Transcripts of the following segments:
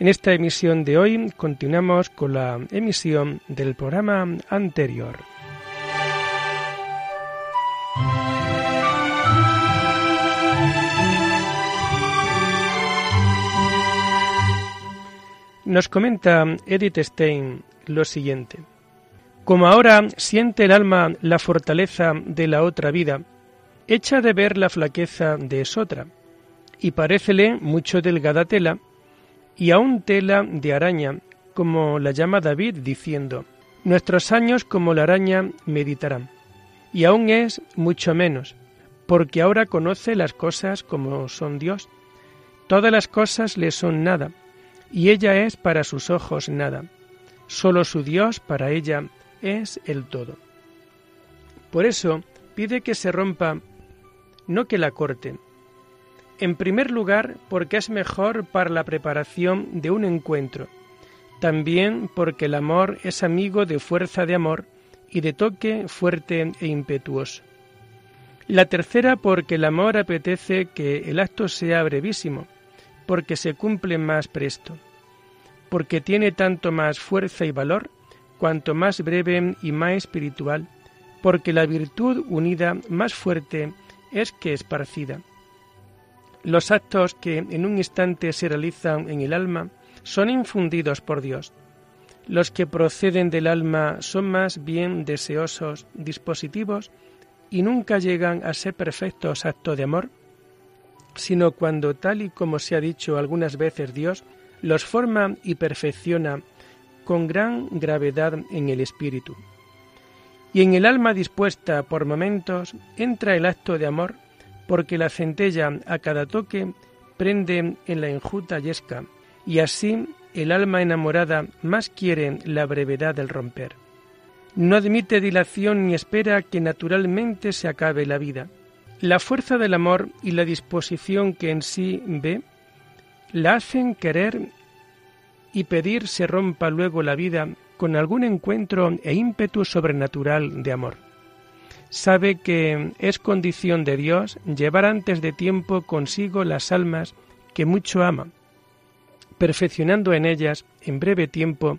En esta emisión de hoy continuamos con la emisión del programa anterior. Nos comenta Edith Stein lo siguiente. Como ahora siente el alma la fortaleza de la otra vida, echa de ver la flaqueza de esotra, y parécele mucho delgada tela, y aún tela de araña, como la llama David, diciendo, Nuestros años como la araña meditarán, y aún es mucho menos, porque ahora conoce las cosas como son Dios. Todas las cosas le son nada, y ella es para sus ojos nada. Solo su Dios para ella es el todo. Por eso pide que se rompa, no que la corten. En primer lugar, porque es mejor para la preparación de un encuentro. También porque el amor es amigo de fuerza de amor y de toque fuerte e impetuoso. La tercera porque el amor apetece que el acto sea brevísimo, porque se cumple más presto, porque tiene tanto más fuerza y valor cuanto más breve y más espiritual, porque la virtud unida más fuerte es que esparcida. Los actos que en un instante se realizan en el alma son infundidos por Dios. Los que proceden del alma son más bien deseosos, dispositivos, y nunca llegan a ser perfectos actos de amor, sino cuando, tal y como se ha dicho algunas veces Dios, los forma y perfecciona con gran gravedad en el espíritu. Y en el alma dispuesta por momentos entra el acto de amor, porque la centella a cada toque prende en la enjuta yesca, y así el alma enamorada más quiere la brevedad del romper. No admite dilación ni espera que naturalmente se acabe la vida. La fuerza del amor y la disposición que en sí ve la hacen querer y pedir se rompa luego la vida con algún encuentro e ímpetu sobrenatural de amor. Sabe que es condición de Dios llevar antes de tiempo consigo las almas que mucho ama, perfeccionando en ellas en breve tiempo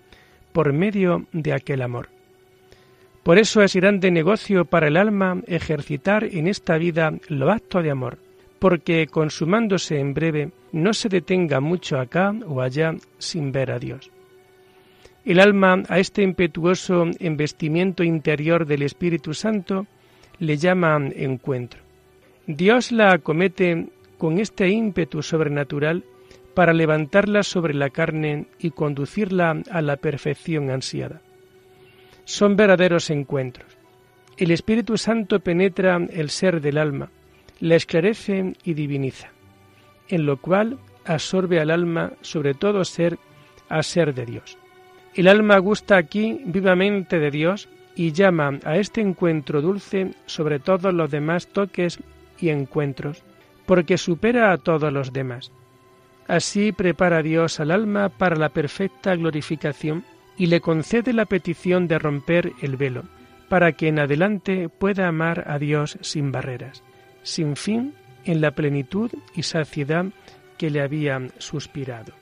por medio de aquel amor. Por eso es grande negocio para el alma ejercitar en esta vida lo acto de amor, porque consumándose en breve no se detenga mucho acá o allá sin ver a Dios. El alma a este impetuoso embestimiento interior del Espíritu Santo le llama encuentro. Dios la acomete con este ímpetu sobrenatural para levantarla sobre la carne y conducirla a la perfección ansiada. Son verdaderos encuentros. El Espíritu Santo penetra el ser del alma, la esclarece y diviniza, en lo cual absorbe al alma sobre todo ser a ser de Dios. El alma gusta aquí vivamente de Dios y llama a este encuentro dulce sobre todos los demás toques y encuentros, porque supera a todos los demás. Así prepara Dios al alma para la perfecta glorificación y le concede la petición de romper el velo, para que en adelante pueda amar a Dios sin barreras sin fin en la plenitud y saciedad que le habían suspirado.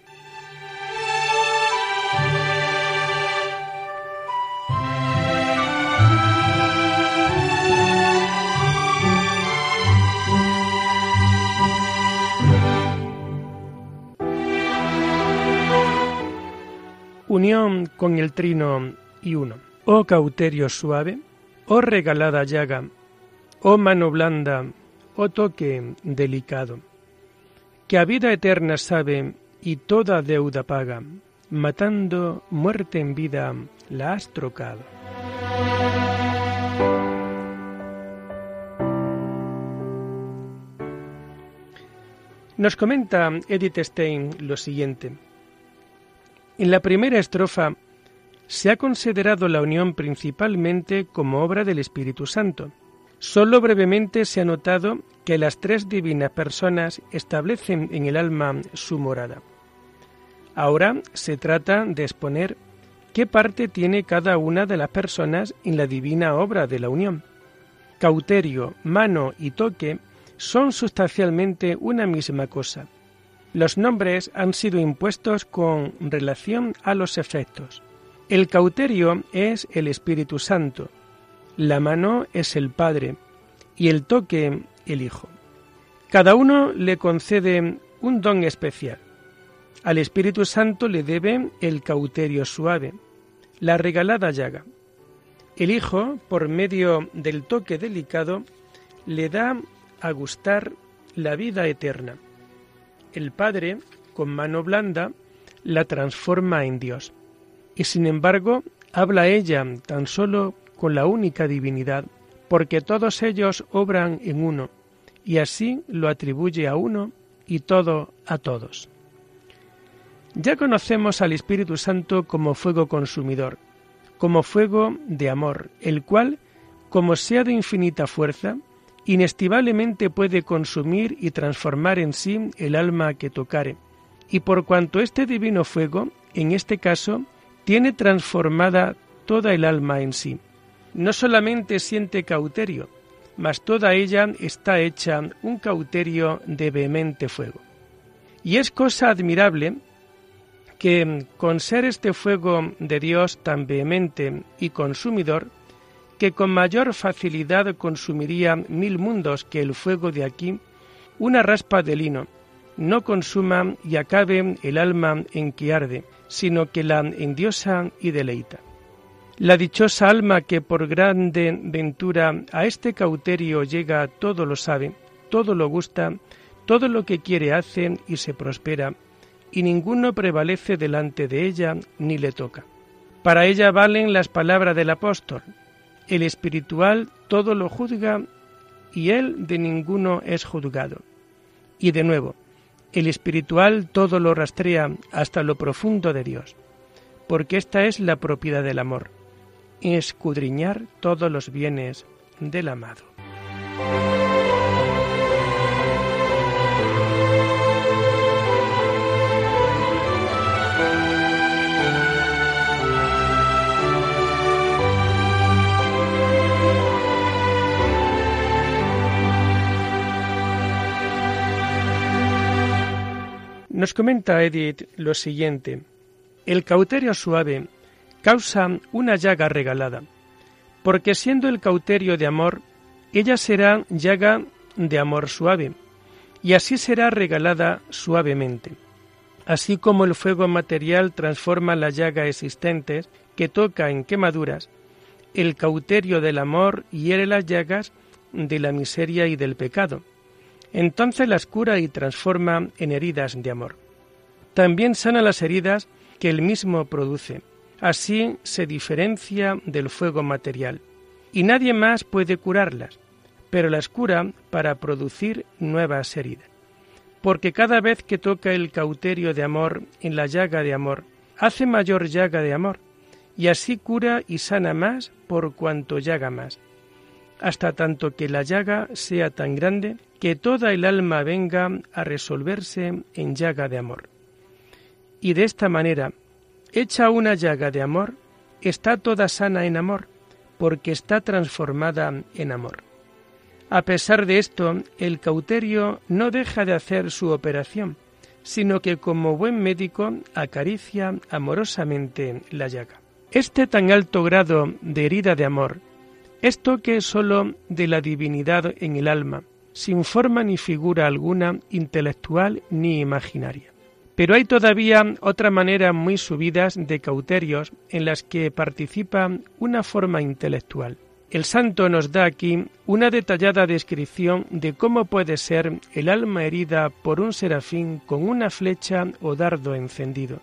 Unión con el trino y uno. Oh cauterio suave, oh regalada llaga, oh mano blanda, oh toque delicado, que a vida eterna sabe y toda deuda paga, matando muerte en vida la has trocado. Nos comenta Edith Stein lo siguiente. En la primera estrofa se ha considerado la unión principalmente como obra del Espíritu Santo. Solo brevemente se ha notado que las tres divinas personas establecen en el alma su morada. Ahora se trata de exponer qué parte tiene cada una de las personas en la divina obra de la unión. Cauterio, mano y toque son sustancialmente una misma cosa. Los nombres han sido impuestos con relación a los efectos. El cauterio es el Espíritu Santo, la mano es el Padre y el toque el Hijo. Cada uno le concede un don especial. Al Espíritu Santo le debe el cauterio suave, la regalada llaga. El Hijo, por medio del toque delicado, le da a gustar la vida eterna. El Padre, con mano blanda, la transforma en Dios. Y sin embargo, habla ella tan solo con la única divinidad, porque todos ellos obran en uno, y así lo atribuye a uno y todo a todos. Ya conocemos al Espíritu Santo como fuego consumidor, como fuego de amor, el cual, como sea de infinita fuerza, inestibablemente puede consumir y transformar en sí el alma que tocare, y por cuanto este divino fuego, en este caso, tiene transformada toda el alma en sí. No solamente siente cauterio, mas toda ella está hecha un cauterio de vehemente fuego. Y es cosa admirable que con ser este fuego de Dios tan vehemente y consumidor, que con mayor facilidad consumiría mil mundos que el fuego de aquí, una raspa de lino, no consuma y acabe el alma en que arde, sino que la endiosa y deleita. La dichosa alma que por grande ventura a este cauterio llega todo lo sabe, todo lo gusta, todo lo que quiere hace y se prospera, y ninguno prevalece delante de ella ni le toca. Para ella valen las palabras del apóstol. El espiritual todo lo juzga y él de ninguno es juzgado. Y de nuevo, el espiritual todo lo rastrea hasta lo profundo de Dios, porque esta es la propiedad del amor, escudriñar todos los bienes del amado. Nos comenta Edith lo siguiente. El cauterio suave causa una llaga regalada, porque siendo el cauterio de amor, ella será llaga de amor suave, y así será regalada suavemente. Así como el fuego material transforma la llaga existente que toca en quemaduras, el cauterio del amor hiere las llagas de la miseria y del pecado entonces las cura y transforma en heridas de amor. También sana las heridas que él mismo produce. Así se diferencia del fuego material. Y nadie más puede curarlas, pero las cura para producir nuevas heridas. Porque cada vez que toca el cauterio de amor en la llaga de amor, hace mayor llaga de amor, y así cura y sana más por cuanto llaga más, hasta tanto que la llaga sea tan grande que toda el alma venga a resolverse en llaga de amor. Y de esta manera, hecha una llaga de amor, está toda sana en amor, porque está transformada en amor. A pesar de esto, el cauterio no deja de hacer su operación, sino que como buen médico acaricia amorosamente la llaga. Este tan alto grado de herida de amor es toque sólo de la divinidad en el alma, sin forma ni figura alguna intelectual ni imaginaria. Pero hay todavía otra manera muy subidas de cauterios en las que participa una forma intelectual. El santo nos da aquí una detallada descripción de cómo puede ser el alma herida por un serafín con una flecha o dardo encendido.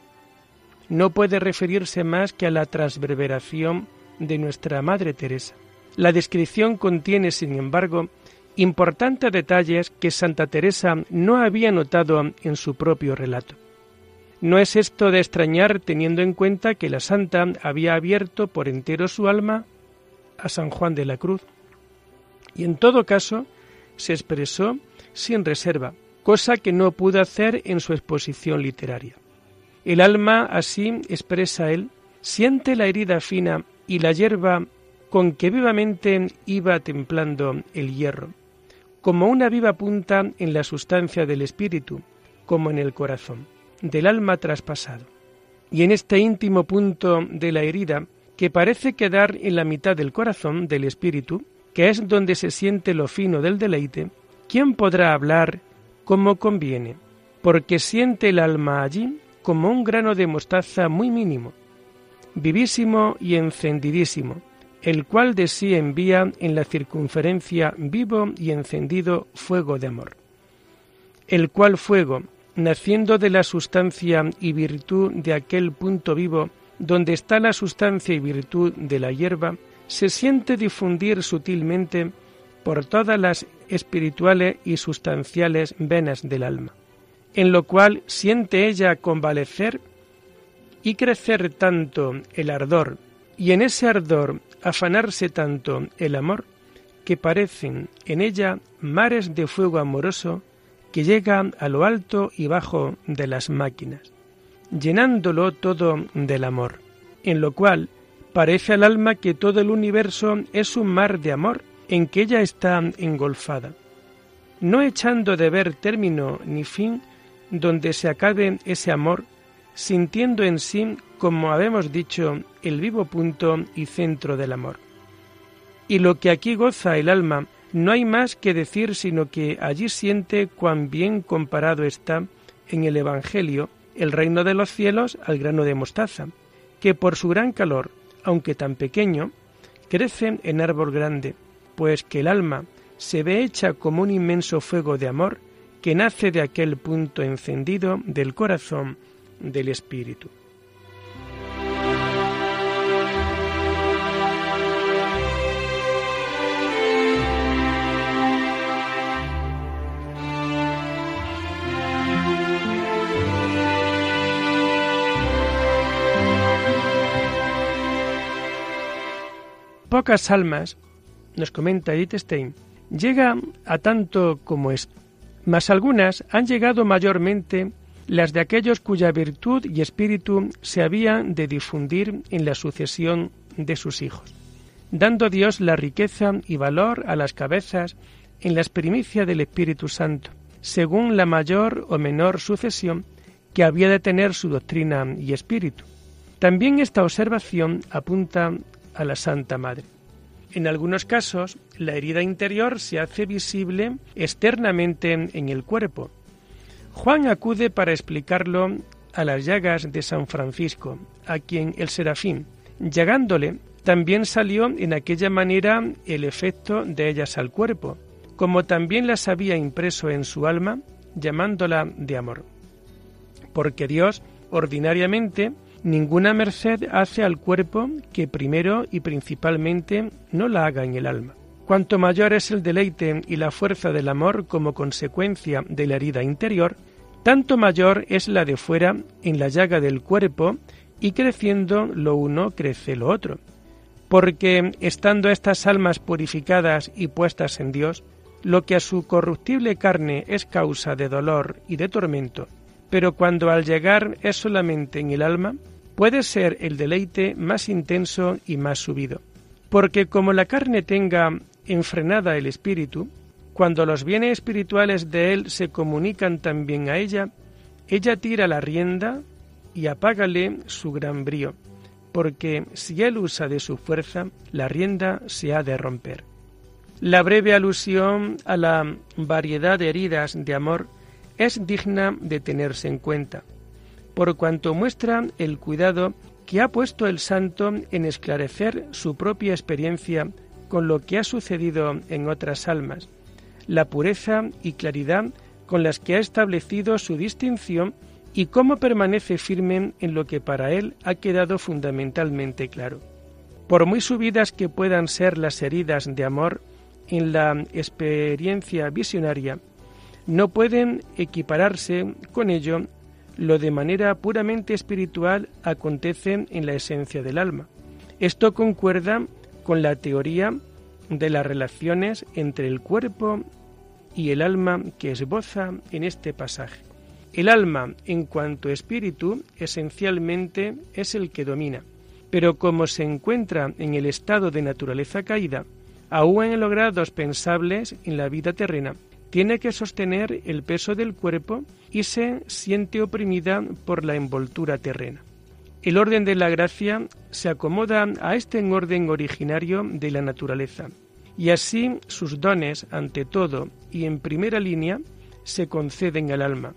No puede referirse más que a la transverberación de nuestra Madre Teresa. La descripción contiene, sin embargo, importantes detalles que Santa Teresa no había notado en su propio relato. No es esto de extrañar teniendo en cuenta que la santa había abierto por entero su alma a San Juan de la Cruz. Y en todo caso se expresó sin reserva, cosa que no pudo hacer en su exposición literaria. El alma, así expresa él, siente la herida fina y la hierba con que vivamente iba templando el hierro, como una viva punta en la sustancia del espíritu, como en el corazón del alma traspasado. Y en este íntimo punto de la herida, que parece quedar en la mitad del corazón del espíritu, que es donde se siente lo fino del deleite, ¿quién podrá hablar como conviene? Porque siente el alma allí como un grano de mostaza muy mínimo, vivísimo y encendidísimo, el cual de sí envía en la circunferencia vivo y encendido fuego de amor. El cual fuego, naciendo de la sustancia y virtud de aquel punto vivo donde está la sustancia y virtud de la hierba, se siente difundir sutilmente por todas las espirituales y sustanciales venas del alma, en lo cual siente ella convalecer y crecer tanto el ardor, y en ese ardor afanarse tanto el amor, que parecen en ella mares de fuego amoroso que llega a lo alto y bajo de las máquinas, llenándolo todo del amor, en lo cual parece al alma que todo el universo es un mar de amor en que ella está engolfada, no echando de ver término ni fin donde se acabe ese amor, sintiendo en sí, como habemos dicho, el vivo punto y centro del amor. Y lo que aquí goza el alma no hay más que decir sino que allí siente cuán bien comparado está en el Evangelio el reino de los cielos al grano de mostaza, que por su gran calor, aunque tan pequeño, crece en árbol grande, pues que el alma se ve hecha como un inmenso fuego de amor que nace de aquel punto encendido del corazón del Espíritu. Pocas almas, nos comenta Edith Stein, llegan a tanto como es, mas algunas han llegado mayormente las de aquellos cuya virtud y espíritu se habían de difundir en la sucesión de sus hijos, dando Dios la riqueza y valor a las cabezas en la primicia del Espíritu Santo, según la mayor o menor sucesión que había de tener su doctrina y espíritu. También esta observación apunta a la Santa Madre. En algunos casos, la herida interior se hace visible externamente en el cuerpo. Juan acude para explicarlo a las llagas de San Francisco, a quien el serafín, llagándole, también salió en aquella manera el efecto de ellas al cuerpo, como también las había impreso en su alma, llamándola de amor. Porque Dios, ordinariamente, Ninguna merced hace al cuerpo que primero y principalmente no la haga en el alma. Cuanto mayor es el deleite y la fuerza del amor como consecuencia de la herida interior, tanto mayor es la de fuera en la llaga del cuerpo y creciendo lo uno crece lo otro. Porque estando estas almas purificadas y puestas en Dios, lo que a su corruptible carne es causa de dolor y de tormento, pero cuando al llegar es solamente en el alma, puede ser el deleite más intenso y más subido, porque como la carne tenga enfrenada el espíritu, cuando los bienes espirituales de él se comunican también a ella, ella tira la rienda y apágale su gran brío, porque si él usa de su fuerza, la rienda se ha de romper. La breve alusión a la variedad de heridas de amor es digna de tenerse en cuenta por cuanto muestra el cuidado que ha puesto el santo en esclarecer su propia experiencia con lo que ha sucedido en otras almas, la pureza y claridad con las que ha establecido su distinción y cómo permanece firme en lo que para él ha quedado fundamentalmente claro. Por muy subidas que puedan ser las heridas de amor en la experiencia visionaria, no pueden equipararse con ello lo de manera puramente espiritual acontece en la esencia del alma. Esto concuerda con la teoría de las relaciones entre el cuerpo y el alma que esboza en este pasaje. El alma, en cuanto espíritu, esencialmente es el que domina, pero como se encuentra en el estado de naturaleza caída, aún en los grados pensables en la vida terrena, tiene que sostener el peso del cuerpo y se siente oprimida por la envoltura terrena. El orden de la gracia se acomoda a este orden originario de la naturaleza, y así sus dones, ante todo y en primera línea, se conceden al alma,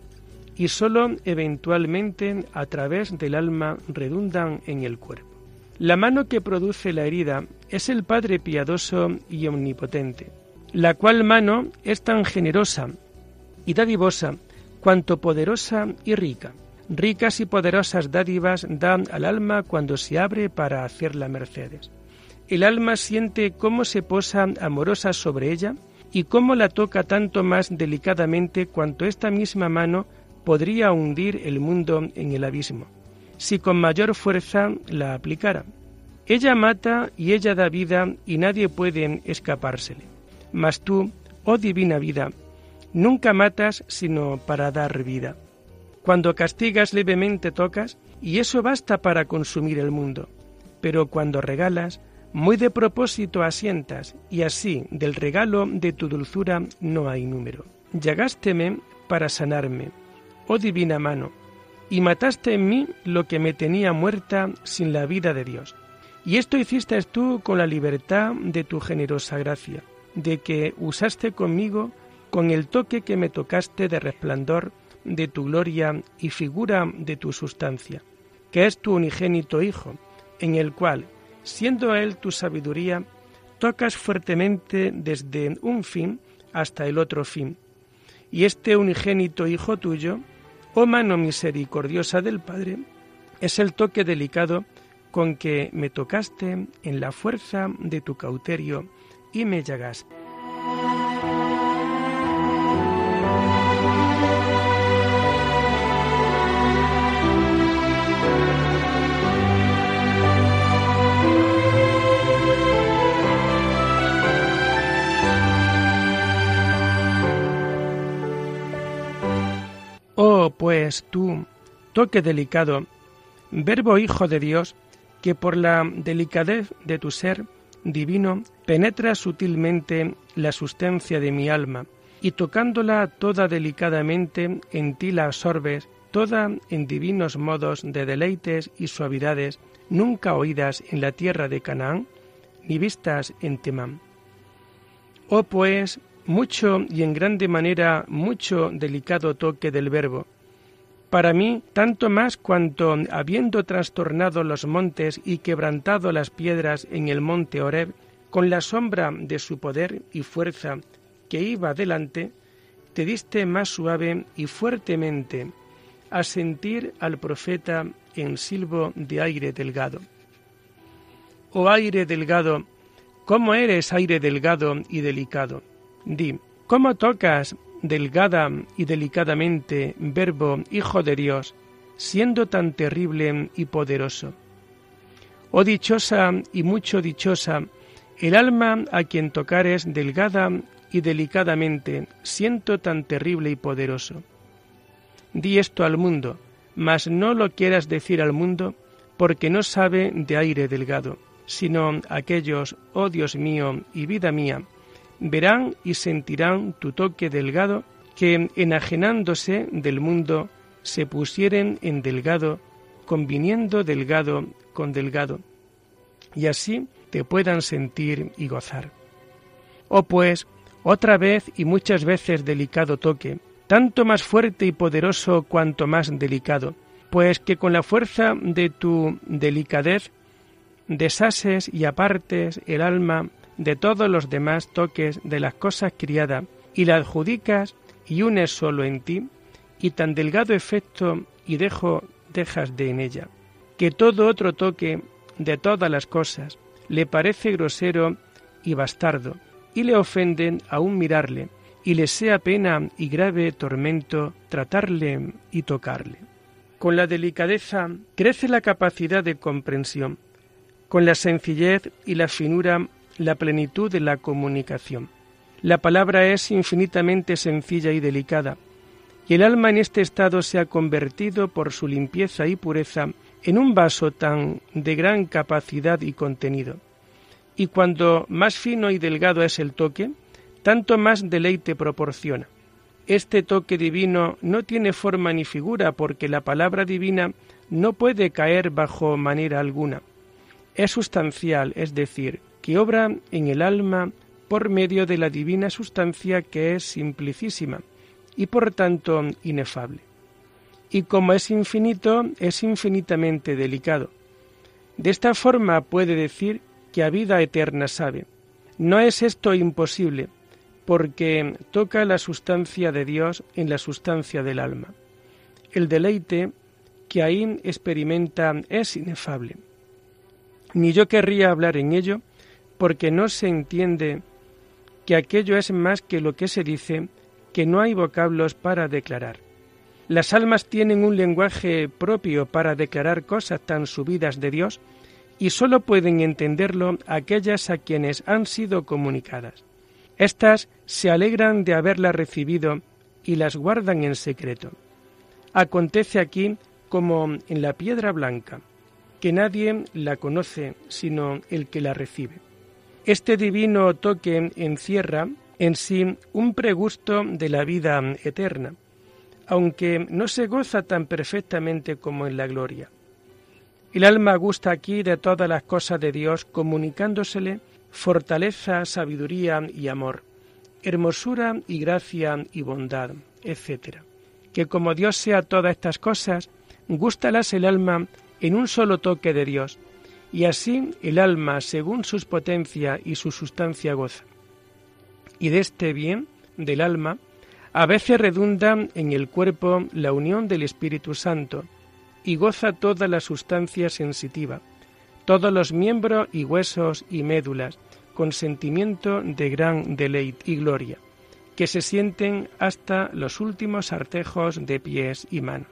y sólo eventualmente a través del alma redundan en el cuerpo. La mano que produce la herida es el Padre piadoso y omnipotente, la cual mano es tan generosa y dadivosa cuanto poderosa y rica. Ricas y poderosas dádivas dan al alma cuando se abre para hacerla mercedes. El alma siente cómo se posa amorosa sobre ella y cómo la toca tanto más delicadamente cuanto esta misma mano podría hundir el mundo en el abismo, si con mayor fuerza la aplicara. Ella mata y ella da vida y nadie puede escapársele. Mas tú, oh divina vida, nunca matas sino para dar vida. Cuando castigas levemente tocas, y eso basta para consumir el mundo. Pero cuando regalas, muy de propósito asientas, y así del regalo de tu dulzura no hay número. Llagásteme para sanarme, oh divina mano, y mataste en mí lo que me tenía muerta sin la vida de Dios. Y esto hiciste tú con la libertad de tu generosa gracia, de que usaste conmigo con el toque que me tocaste de resplandor de tu gloria y figura de tu sustancia, que es tu unigénito Hijo, en el cual, siendo Él tu sabiduría, tocas fuertemente desde un fin hasta el otro fin. Y este unigénito Hijo tuyo, oh mano misericordiosa del Padre, es el toque delicado con que me tocaste en la fuerza de tu cauterio y me llagaste. Oh, pues tú, toque delicado, verbo hijo de Dios, que por la delicadez de tu ser divino penetra sutilmente la sustancia de mi alma, y tocándola toda delicadamente en ti la absorbes, toda en divinos modos de deleites y suavidades, nunca oídas en la tierra de Canaán, ni vistas en Temán. Oh pues, mucho y en grande manera mucho delicado toque del verbo, para mí, tanto más cuanto, habiendo trastornado los montes y quebrantado las piedras en el monte Oreb, con la sombra de su poder y fuerza que iba delante, te diste más suave y fuertemente a sentir al profeta en silbo de aire delgado. Oh aire delgado, ¿cómo eres aire delgado y delicado? Di, ¿cómo tocas delgada y delicadamente, verbo Hijo de Dios, siendo tan terrible y poderoso. Oh dichosa y mucho dichosa, el alma a quien tocares delgada y delicadamente, siento tan terrible y poderoso. Di esto al mundo, mas no lo quieras decir al mundo, porque no sabe de aire delgado, sino aquellos, oh Dios mío y vida mía, verán y sentirán tu toque delgado, que enajenándose del mundo se pusieren en delgado, conviniendo delgado con delgado, y así te puedan sentir y gozar. Oh pues, otra vez y muchas veces delicado toque, tanto más fuerte y poderoso cuanto más delicado, pues que con la fuerza de tu delicadez deshaces y apartes el alma de todos los demás toques de las cosas criadas y la adjudicas y unes solo en ti, y tan delgado efecto y dejo dejas de en ella, que todo otro toque de todas las cosas le parece grosero y bastardo, y le ofenden aún mirarle, y le sea pena y grave tormento tratarle y tocarle. Con la delicadeza crece la capacidad de comprensión, con la sencillez y la finura la plenitud de la comunicación. La palabra es infinitamente sencilla y delicada, y el alma en este estado se ha convertido por su limpieza y pureza en un vaso tan de gran capacidad y contenido. Y cuando más fino y delgado es el toque, tanto más deleite proporciona. Este toque divino no tiene forma ni figura porque la palabra divina no puede caer bajo manera alguna. Es sustancial, es decir, que obra en el alma por medio de la divina sustancia que es simplicísima y por tanto inefable. Y como es infinito, es infinitamente delicado. De esta forma puede decir que a vida eterna sabe. No es esto imposible, porque toca la sustancia de Dios en la sustancia del alma. El deleite que ahí experimenta es inefable. Ni yo querría hablar en ello, porque no se entiende que aquello es más que lo que se dice, que no hay vocablos para declarar. Las almas tienen un lenguaje propio para declarar cosas tan subidas de Dios y sólo pueden entenderlo aquellas a quienes han sido comunicadas. Estas se alegran de haberlas recibido y las guardan en secreto. Acontece aquí como en la piedra blanca, que nadie la conoce sino el que la recibe. Este divino toque encierra en sí un pregusto de la vida eterna, aunque no se goza tan perfectamente como en la gloria. El alma gusta aquí de todas las cosas de Dios, comunicándosele fortaleza, sabiduría y amor, hermosura y gracia y bondad, etc. Que como Dios sea todas estas cosas, gústalas el alma en un solo toque de Dios, y así el alma, según sus potencia y su sustancia, goza. Y de este bien del alma, a veces redunda en el cuerpo la unión del Espíritu Santo, y goza toda la sustancia sensitiva, todos los miembros y huesos y médulas, con sentimiento de gran deleite y gloria, que se sienten hasta los últimos artejos de pies y manos.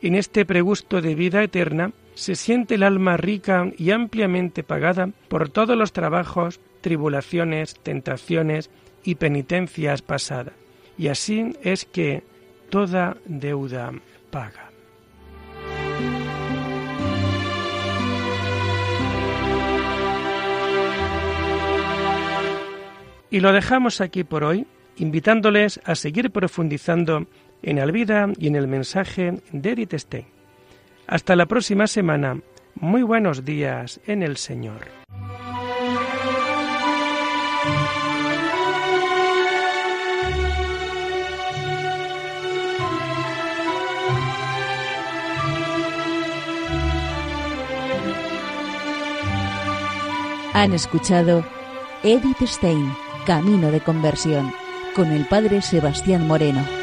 En este pregusto de vida eterna, se siente el alma rica y ampliamente pagada por todos los trabajos, tribulaciones, tentaciones y penitencias pasadas. Y así es que toda deuda paga. Y lo dejamos aquí por hoy, invitándoles a seguir profundizando en la vida y en el mensaje de Edith Stein. Hasta la próxima semana. Muy buenos días en el Señor. Han escuchado Edith Stein, Camino de Conversión, con el Padre Sebastián Moreno.